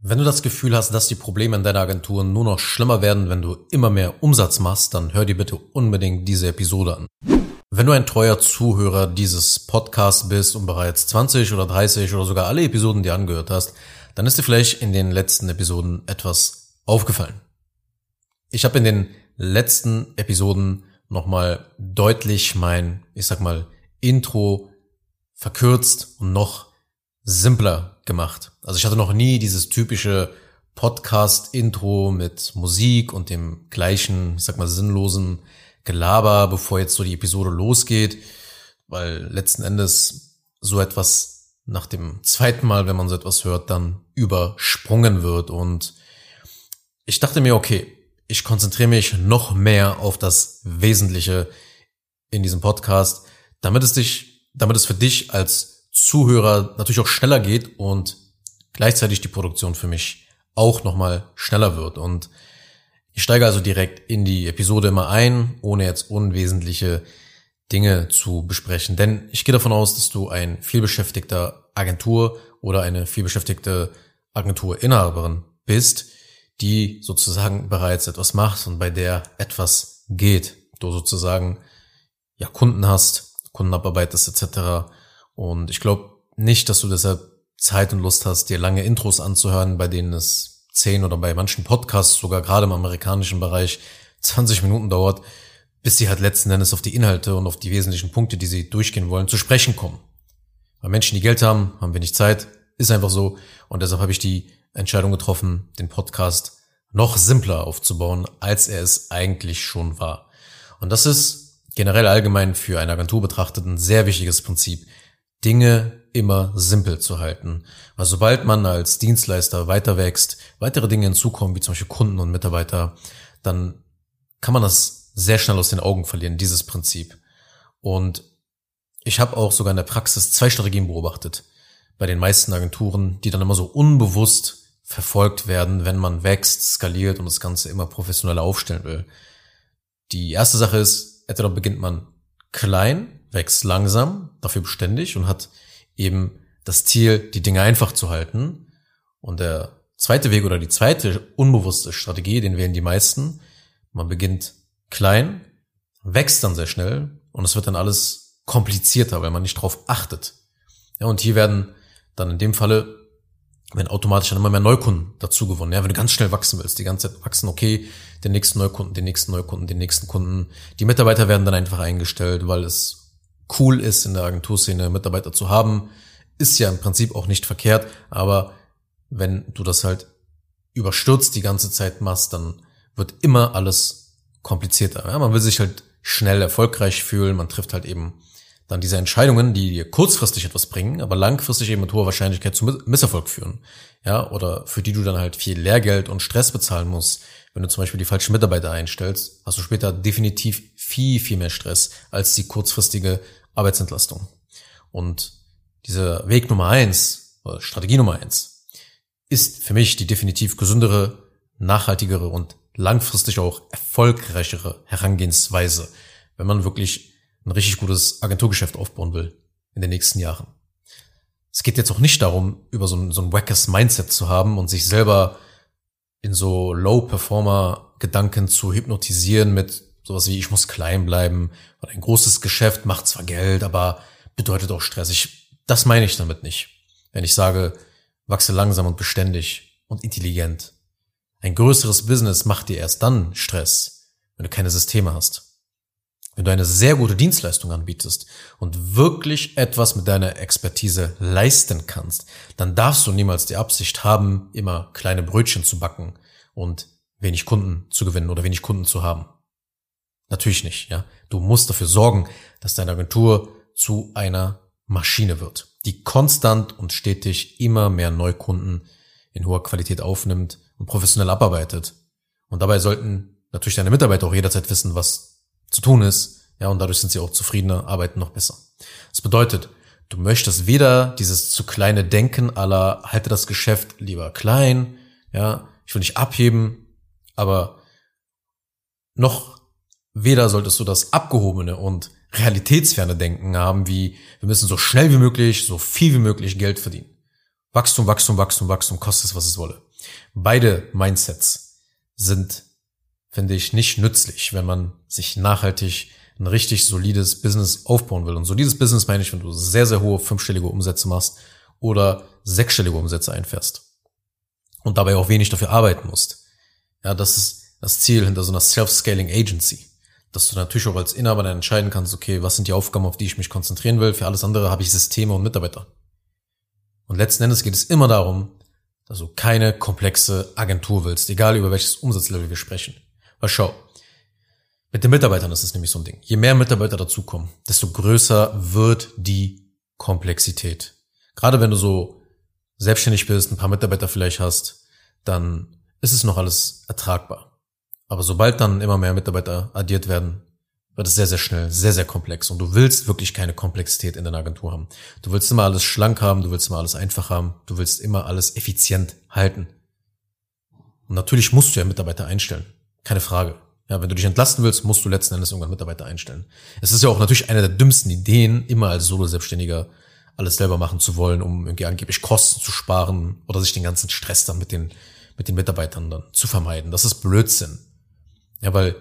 Wenn du das Gefühl hast, dass die Probleme in deiner Agentur nur noch schlimmer werden, wenn du immer mehr Umsatz machst, dann hör dir bitte unbedingt diese Episode an. Wenn du ein treuer Zuhörer dieses Podcasts bist und bereits 20 oder 30 oder sogar alle Episoden dir angehört hast, dann ist dir vielleicht in den letzten Episoden etwas aufgefallen. Ich habe in den letzten Episoden nochmal deutlich mein, ich sag mal, Intro verkürzt und noch simpler gemacht. Also ich hatte noch nie dieses typische Podcast-Intro mit Musik und dem gleichen, ich sag mal, sinnlosen Gelaber, bevor jetzt so die Episode losgeht, weil letzten Endes so etwas nach dem zweiten Mal, wenn man so etwas hört, dann übersprungen wird. Und ich dachte mir, okay, ich konzentriere mich noch mehr auf das Wesentliche in diesem Podcast, damit es dich, damit es für dich als Zuhörer natürlich auch schneller geht und gleichzeitig die Produktion für mich auch nochmal schneller wird. Und ich steige also direkt in die Episode immer ein, ohne jetzt unwesentliche Dinge zu besprechen. Denn ich gehe davon aus, dass du ein vielbeschäftigter Agentur oder eine vielbeschäftigte Agenturinhaberin bist, die sozusagen bereits etwas macht und bei der etwas geht. Du sozusagen ja Kunden hast, Kunden abarbeitest etc. Und ich glaube nicht, dass du deshalb Zeit und Lust hast, dir lange Intros anzuhören, bei denen es zehn oder bei manchen Podcasts, sogar gerade im amerikanischen Bereich, 20 Minuten dauert, bis sie halt letzten Endes auf die Inhalte und auf die wesentlichen Punkte, die sie durchgehen wollen, zu sprechen kommen. Weil Menschen, die Geld haben, haben wenig Zeit, ist einfach so. Und deshalb habe ich die Entscheidung getroffen, den Podcast noch simpler aufzubauen, als er es eigentlich schon war. Und das ist generell allgemein für eine Agentur betrachtet ein sehr wichtiges Prinzip. Dinge immer simpel zu halten. Weil sobald man als Dienstleister weiter wächst, weitere Dinge hinzukommen, wie zum Beispiel Kunden und Mitarbeiter, dann kann man das sehr schnell aus den Augen verlieren, dieses Prinzip. Und ich habe auch sogar in der Praxis zwei Strategien beobachtet bei den meisten Agenturen, die dann immer so unbewusst verfolgt werden, wenn man wächst, skaliert und das Ganze immer professioneller aufstellen will. Die erste Sache ist, entweder beginnt man klein wächst langsam, dafür beständig und hat eben das Ziel, die Dinge einfach zu halten. Und der zweite Weg oder die zweite unbewusste Strategie, den wählen die meisten. Man beginnt klein, wächst dann sehr schnell und es wird dann alles komplizierter, weil man nicht drauf achtet. Ja, und hier werden dann in dem Falle wenn automatisch dann immer mehr Neukunden dazu gewonnen. Ja, wenn du ganz schnell wachsen willst, die ganze Zeit wachsen, okay, den nächsten Neukunden, den nächsten Neukunden, den nächsten Kunden. Die Mitarbeiter werden dann einfach eingestellt, weil es cool ist, in der Agenturszene Mitarbeiter zu haben, ist ja im Prinzip auch nicht verkehrt, aber wenn du das halt überstürzt die ganze Zeit machst, dann wird immer alles komplizierter. Ja, man will sich halt schnell erfolgreich fühlen, man trifft halt eben dann diese Entscheidungen, die dir kurzfristig etwas bringen, aber langfristig eben mit hoher Wahrscheinlichkeit zu Misserfolg führen. Ja, oder für die du dann halt viel Lehrgeld und Stress bezahlen musst. Wenn du zum Beispiel die falschen Mitarbeiter einstellst, hast du später definitiv viel, viel mehr Stress als die kurzfristige Arbeitsentlastung. Und dieser Weg Nummer eins, oder Strategie Nummer eins, ist für mich die definitiv gesündere, nachhaltigere und langfristig auch erfolgreichere Herangehensweise, wenn man wirklich ein richtig gutes Agenturgeschäft aufbauen will in den nächsten Jahren. Es geht jetzt auch nicht darum, über so ein, so ein wackes Mindset zu haben und sich selber in so Low-Performer-Gedanken zu hypnotisieren mit Sowas wie, ich muss klein bleiben. Und ein großes Geschäft macht zwar Geld, aber bedeutet auch Stress. Ich, das meine ich damit nicht. Wenn ich sage, wachse langsam und beständig und intelligent. Ein größeres Business macht dir erst dann Stress, wenn du keine Systeme hast. Wenn du eine sehr gute Dienstleistung anbietest und wirklich etwas mit deiner Expertise leisten kannst, dann darfst du niemals die Absicht haben, immer kleine Brötchen zu backen und wenig Kunden zu gewinnen oder wenig Kunden zu haben. Natürlich nicht, ja. Du musst dafür sorgen, dass deine Agentur zu einer Maschine wird, die konstant und stetig immer mehr Neukunden in hoher Qualität aufnimmt und professionell abarbeitet. Und dabei sollten natürlich deine Mitarbeiter auch jederzeit wissen, was zu tun ist, ja, und dadurch sind sie auch zufriedener, arbeiten noch besser. Das bedeutet, du möchtest weder dieses zu kleine Denken aller halte das Geschäft lieber klein, ja, ich will nicht abheben, aber noch Weder solltest du das abgehobene und realitätsferne Denken haben, wie wir müssen so schnell wie möglich, so viel wie möglich Geld verdienen. Wachstum, Wachstum, Wachstum, Wachstum, kostet es, was es wolle. Beide Mindsets sind, finde ich, nicht nützlich, wenn man sich nachhaltig ein richtig solides Business aufbauen will. Und solides Business meine ich, wenn du sehr, sehr hohe fünfstellige Umsätze machst oder sechsstellige Umsätze einfährst und dabei auch wenig dafür arbeiten musst. Ja, das ist das Ziel hinter so einer Self-Scaling Agency. Dass du natürlich auch als Inhaber dann entscheiden kannst, okay, was sind die Aufgaben, auf die ich mich konzentrieren will. Für alles andere habe ich Systeme und Mitarbeiter. Und letzten Endes geht es immer darum, dass du keine komplexe Agentur willst, egal über welches Umsatzlevel wir sprechen. Weil schau, mit den Mitarbeitern ist es nämlich so ein Ding. Je mehr Mitarbeiter dazukommen, desto größer wird die Komplexität. Gerade wenn du so selbstständig bist, ein paar Mitarbeiter vielleicht hast, dann ist es noch alles ertragbar. Aber sobald dann immer mehr Mitarbeiter addiert werden, wird es sehr, sehr schnell, sehr, sehr komplex. Und du willst wirklich keine Komplexität in deiner Agentur haben. Du willst immer alles schlank haben, du willst immer alles einfach haben, du willst immer alles effizient halten. Und natürlich musst du ja Mitarbeiter einstellen. Keine Frage. Ja, wenn du dich entlasten willst, musst du letzten Endes irgendwann Mitarbeiter einstellen. Es ist ja auch natürlich eine der dümmsten Ideen, immer als Solo-Selbstständiger alles selber machen zu wollen, um irgendwie angeblich Kosten zu sparen oder sich den ganzen Stress dann mit den, mit den Mitarbeitern dann zu vermeiden. Das ist Blödsinn. Ja, weil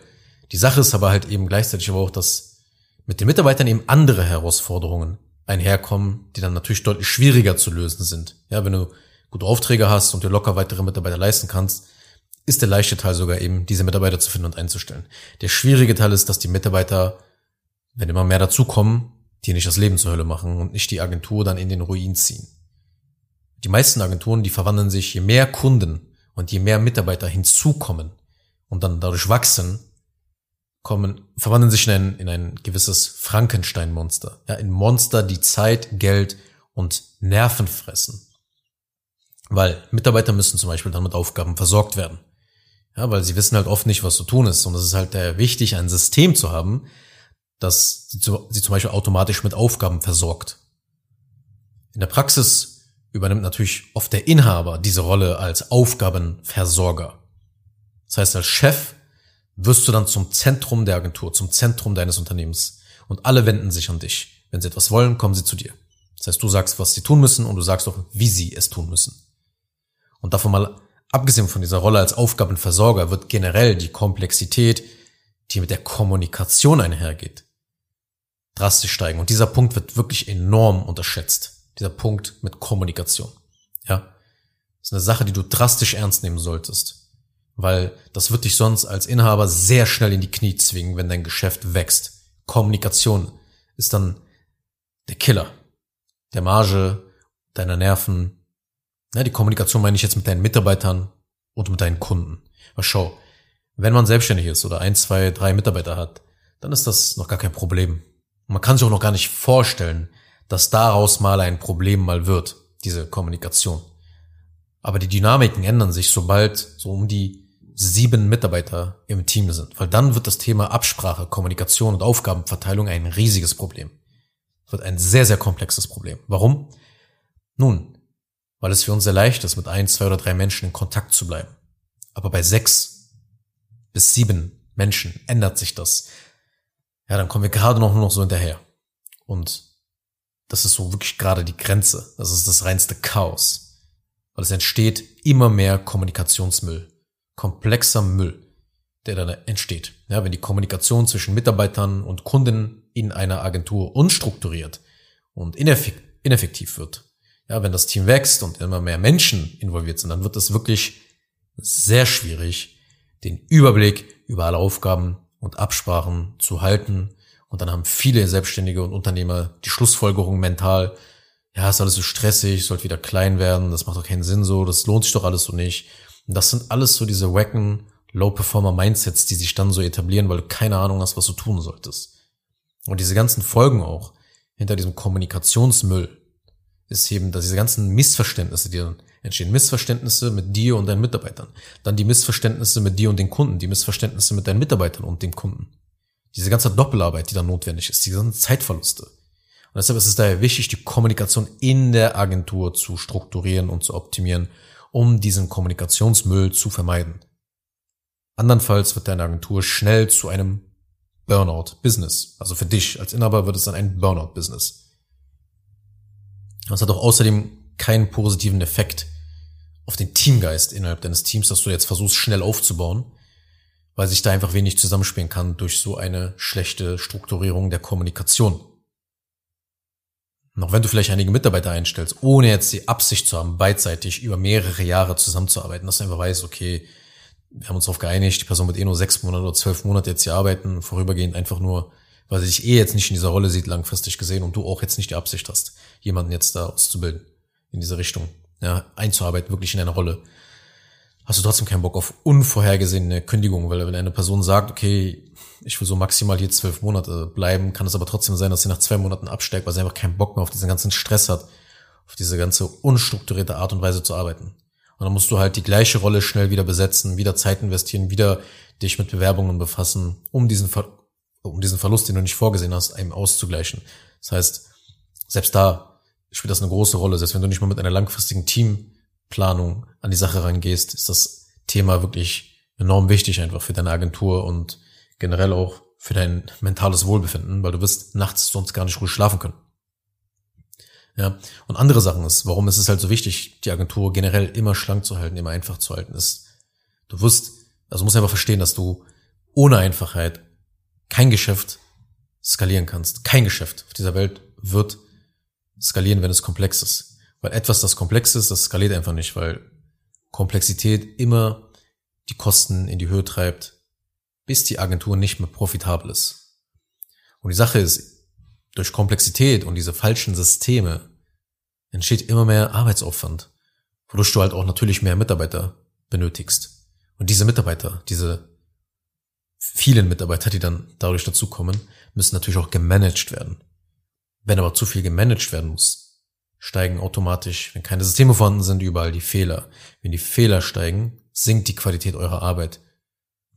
die Sache ist aber halt eben gleichzeitig aber auch, dass mit den Mitarbeitern eben andere Herausforderungen einherkommen, die dann natürlich deutlich schwieriger zu lösen sind. Ja, wenn du gute Aufträge hast und dir locker weitere Mitarbeiter leisten kannst, ist der leichte Teil sogar eben, diese Mitarbeiter zu finden und einzustellen. Der schwierige Teil ist, dass die Mitarbeiter, wenn immer mehr dazukommen, die nicht das Leben zur Hölle machen und nicht die Agentur dann in den Ruin ziehen. Die meisten Agenturen, die verwandeln sich, je mehr Kunden und je mehr Mitarbeiter hinzukommen und dann dadurch wachsen, kommen, verwandeln sich in ein, in ein gewisses Frankenstein-Monster. Ja, in Monster, die Zeit, Geld und Nerven fressen. Weil Mitarbeiter müssen zum Beispiel dann mit Aufgaben versorgt werden. Ja, weil sie wissen halt oft nicht, was zu tun ist. Und es ist halt äh, wichtig, ein System zu haben, das sie, zu, sie zum Beispiel automatisch mit Aufgaben versorgt. In der Praxis übernimmt natürlich oft der Inhaber diese Rolle als Aufgabenversorger. Das heißt, als Chef wirst du dann zum Zentrum der Agentur, zum Zentrum deines Unternehmens. Und alle wenden sich an dich. Wenn sie etwas wollen, kommen sie zu dir. Das heißt, du sagst, was sie tun müssen und du sagst auch, wie sie es tun müssen. Und davon mal abgesehen von dieser Rolle als Aufgabenversorger wird generell die Komplexität, die mit der Kommunikation einhergeht, drastisch steigen. Und dieser Punkt wird wirklich enorm unterschätzt. Dieser Punkt mit Kommunikation. Ja. Das ist eine Sache, die du drastisch ernst nehmen solltest weil das wird dich sonst als Inhaber sehr schnell in die Knie zwingen, wenn dein Geschäft wächst. Kommunikation ist dann der Killer der Marge, deiner Nerven. Ja, die Kommunikation meine ich jetzt mit deinen Mitarbeitern und mit deinen Kunden. Aber schau, wenn man selbstständig ist oder ein, zwei, drei Mitarbeiter hat, dann ist das noch gar kein Problem. Und man kann sich auch noch gar nicht vorstellen, dass daraus mal ein Problem mal wird, diese Kommunikation. Aber die Dynamiken ändern sich, sobald so um die sieben Mitarbeiter im Team sind, weil dann wird das Thema Absprache, Kommunikation und Aufgabenverteilung ein riesiges Problem. Es wird ein sehr, sehr komplexes Problem. Warum? Nun, weil es für uns sehr leicht ist, mit ein, zwei oder drei Menschen in Kontakt zu bleiben. Aber bei sechs bis sieben Menschen ändert sich das. Ja, dann kommen wir gerade noch nur noch so hinterher. Und das ist so wirklich gerade die Grenze. Das ist das reinste Chaos. Weil es entsteht immer mehr Kommunikationsmüll komplexer Müll, der dann entsteht. Ja, wenn die Kommunikation zwischen Mitarbeitern und Kunden in einer Agentur unstrukturiert und ineffektiv wird. Ja, wenn das Team wächst und immer mehr Menschen involviert sind, dann wird es wirklich sehr schwierig, den Überblick über alle Aufgaben und Absprachen zu halten. Und dann haben viele Selbstständige und Unternehmer die Schlussfolgerung mental, ja, ist alles so stressig, sollte wieder klein werden, das macht doch keinen Sinn so, das lohnt sich doch alles so nicht. Und das sind alles so diese wacken Low-Performer-Mindsets, die sich dann so etablieren, weil du keine Ahnung hast, was du tun solltest. Und diese ganzen Folgen auch hinter diesem Kommunikationsmüll ist eben, dass diese ganzen Missverständnisse, die dann entstehen, Missverständnisse mit dir und deinen Mitarbeitern, dann die Missverständnisse mit dir und den Kunden, die Missverständnisse mit deinen Mitarbeitern und dem Kunden. Diese ganze Doppelarbeit, die dann notwendig ist, diese ganzen Zeitverluste. Und deshalb ist es daher wichtig, die Kommunikation in der Agentur zu strukturieren und zu optimieren um diesen Kommunikationsmüll zu vermeiden. Andernfalls wird deine Agentur schnell zu einem Burnout-Business. Also für dich als Inhaber wird es dann ein Burnout-Business. Das hat auch außerdem keinen positiven Effekt auf den Teamgeist innerhalb deines Teams, dass du jetzt versuchst, schnell aufzubauen, weil sich da einfach wenig zusammenspielen kann durch so eine schlechte Strukturierung der Kommunikation. Auch wenn du vielleicht einige Mitarbeiter einstellst, ohne jetzt die Absicht zu haben, beidseitig über mehrere Jahre zusammenzuarbeiten, dass du einfach weißt, okay, wir haben uns darauf geeinigt, die Person wird eh nur sechs Monate oder zwölf Monate jetzt hier arbeiten, vorübergehend einfach nur, weil sie sich eh jetzt nicht in dieser Rolle sieht, langfristig gesehen, und du auch jetzt nicht die Absicht hast, jemanden jetzt da auszubilden, in diese Richtung, ja, einzuarbeiten, wirklich in eine Rolle. Hast du trotzdem keinen Bock auf unvorhergesehene Kündigung, weil wenn eine Person sagt, okay, ich will so maximal hier zwölf Monate bleiben, kann es aber trotzdem sein, dass sie nach zwei Monaten absteigt, weil sie einfach keinen Bock mehr auf diesen ganzen Stress hat, auf diese ganze unstrukturierte Art und Weise zu arbeiten. Und dann musst du halt die gleiche Rolle schnell wieder besetzen, wieder Zeit investieren, wieder dich mit Bewerbungen befassen, um diesen, Ver um diesen Verlust, den du nicht vorgesehen hast, einem auszugleichen. Das heißt, selbst da spielt das eine große Rolle. Selbst wenn du nicht mal mit einer langfristigen Teamplanung an die Sache rangehst, ist das Thema wirklich enorm wichtig einfach für deine Agentur und generell auch für dein mentales Wohlbefinden, weil du wirst nachts sonst gar nicht ruhig schlafen können. Ja, und andere Sachen ist, warum ist es halt so wichtig, die Agentur generell immer schlank zu halten, immer einfach zu halten, ist, du wirst, also musst einfach verstehen, dass du ohne Einfachheit kein Geschäft skalieren kannst. Kein Geschäft auf dieser Welt wird skalieren, wenn es komplex ist. Weil etwas, das komplex ist, das skaliert einfach nicht, weil Komplexität immer die Kosten in die Höhe treibt, bis die Agentur nicht mehr profitabel ist. Und die Sache ist, durch Komplexität und diese falschen Systeme entsteht immer mehr Arbeitsaufwand, wodurch du halt auch natürlich mehr Mitarbeiter benötigst. Und diese Mitarbeiter, diese vielen Mitarbeiter, die dann dadurch dazukommen, müssen natürlich auch gemanagt werden. Wenn aber zu viel gemanagt werden muss, steigen automatisch, wenn keine Systeme vorhanden sind, überall die Fehler. Wenn die Fehler steigen, sinkt die Qualität eurer Arbeit.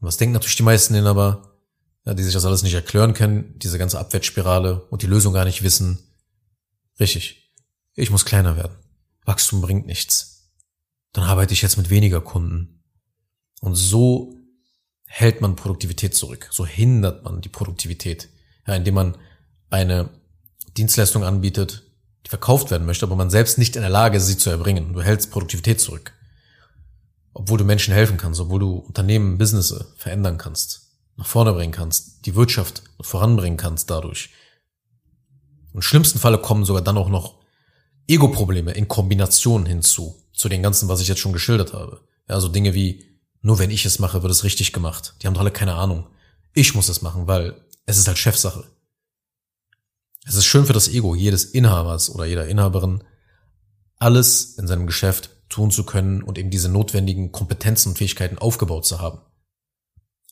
Und was denken natürlich die meisten denn aber, ja, die sich das alles nicht erklären können, diese ganze Abwärtsspirale und die Lösung gar nicht wissen. Richtig. Ich muss kleiner werden. Wachstum bringt nichts. Dann arbeite ich jetzt mit weniger Kunden. Und so hält man Produktivität zurück. So hindert man die Produktivität. Ja, indem man eine Dienstleistung anbietet, die verkauft werden möchte, aber man selbst nicht in der Lage ist, sie zu erbringen. Du hältst Produktivität zurück obwohl du Menschen helfen kannst, obwohl du Unternehmen, Business verändern kannst, nach vorne bringen kannst, die Wirtschaft voranbringen kannst dadurch. Im schlimmsten Falle kommen sogar dann auch noch Ego-Probleme in Kombination hinzu, zu den ganzen, was ich jetzt schon geschildert habe. Ja, so Dinge wie, nur wenn ich es mache, wird es richtig gemacht. Die haben doch alle keine Ahnung. Ich muss es machen, weil es ist halt Chefsache. Es ist schön für das Ego jedes Inhabers oder jeder Inhaberin, alles in seinem Geschäft tun zu können und eben diese notwendigen Kompetenzen und Fähigkeiten aufgebaut zu haben.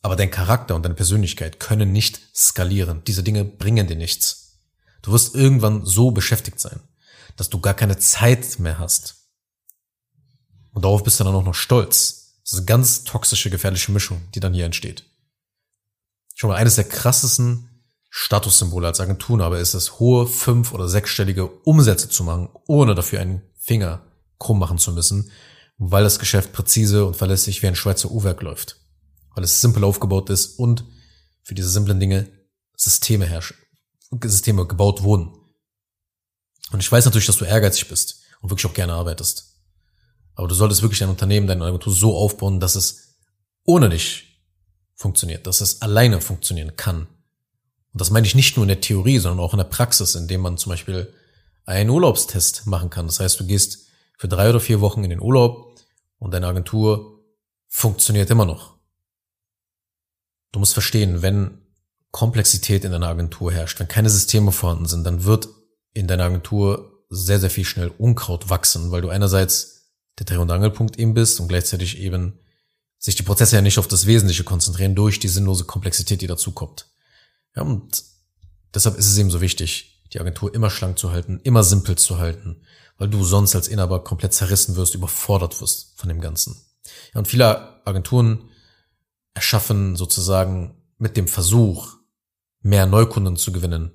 Aber dein Charakter und deine Persönlichkeit können nicht skalieren. Diese Dinge bringen dir nichts. Du wirst irgendwann so beschäftigt sein, dass du gar keine Zeit mehr hast. Und darauf bist du dann auch noch stolz. Das ist eine ganz toxische, gefährliche Mischung, die dann hier entsteht. Schon mal eines der krassesten Statussymbole als Agenturenhaber ist es, hohe fünf- oder sechsstellige Umsätze zu machen, ohne dafür einen Finger krumm machen zu müssen, weil das Geschäft präzise und verlässlich wie ein Schweizer Uhrwerk läuft. Weil es simpel aufgebaut ist und für diese simplen Dinge Systeme herrschen, Systeme gebaut wurden. Und ich weiß natürlich, dass du ehrgeizig bist und wirklich auch gerne arbeitest. Aber du solltest wirklich dein Unternehmen, deine Agentur so aufbauen, dass es ohne dich funktioniert, dass es alleine funktionieren kann. Und das meine ich nicht nur in der Theorie, sondern auch in der Praxis, indem man zum Beispiel einen Urlaubstest machen kann. Das heißt, du gehst für drei oder vier Wochen in den Urlaub und deine Agentur funktioniert immer noch. Du musst verstehen, wenn Komplexität in deiner Agentur herrscht, wenn keine Systeme vorhanden sind, dann wird in deiner Agentur sehr, sehr viel schnell Unkraut wachsen, weil du einerseits der Dreh- und Angelpunkt eben bist und gleichzeitig eben sich die Prozesse ja nicht auf das Wesentliche konzentrieren durch die sinnlose Komplexität, die dazukommt. Ja, und deshalb ist es eben so wichtig, die Agentur immer schlank zu halten, immer simpel zu halten, weil du sonst als Inhaber komplett zerrissen wirst, überfordert wirst von dem Ganzen. Ja, und viele Agenturen erschaffen sozusagen mit dem Versuch, mehr Neukunden zu gewinnen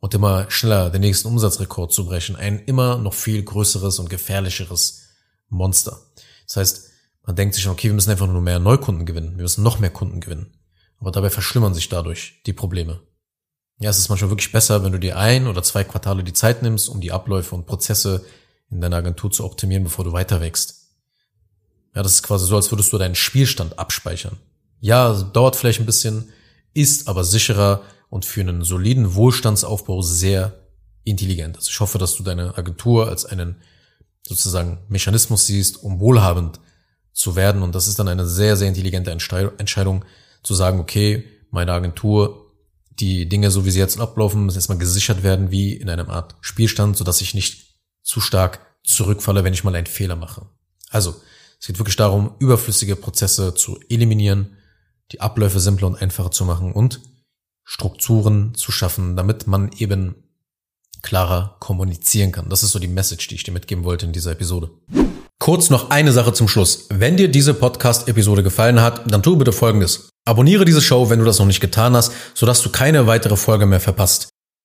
und immer schneller den nächsten Umsatzrekord zu brechen, ein immer noch viel größeres und gefährlicheres Monster. Das heißt, man denkt sich okay, wir müssen einfach nur mehr Neukunden gewinnen, wir müssen noch mehr Kunden gewinnen. Aber dabei verschlimmern sich dadurch die Probleme. Ja, es ist manchmal wirklich besser, wenn du dir ein oder zwei Quartale die Zeit nimmst, um die Abläufe und Prozesse in deiner Agentur zu optimieren, bevor du weiter wächst. Ja, das ist quasi so, als würdest du deinen Spielstand abspeichern. Ja, dauert vielleicht ein bisschen, ist aber sicherer und für einen soliden Wohlstandsaufbau sehr intelligent. Also ich hoffe, dass du deine Agentur als einen sozusagen Mechanismus siehst, um wohlhabend zu werden. Und das ist dann eine sehr, sehr intelligente Entscheidung zu sagen, okay, meine Agentur, die Dinge, so wie sie jetzt ablaufen, müssen erstmal gesichert werden wie in einem Art Spielstand, sodass ich nicht zu stark zurückfalle, wenn ich mal einen Fehler mache. Also, es geht wirklich darum, überflüssige Prozesse zu eliminieren, die Abläufe simpler und einfacher zu machen und Strukturen zu schaffen, damit man eben klarer kommunizieren kann. Das ist so die Message, die ich dir mitgeben wollte in dieser Episode. Kurz noch eine Sache zum Schluss. Wenn dir diese Podcast-Episode gefallen hat, dann tu bitte Folgendes. Abonniere diese Show, wenn du das noch nicht getan hast, sodass du keine weitere Folge mehr verpasst.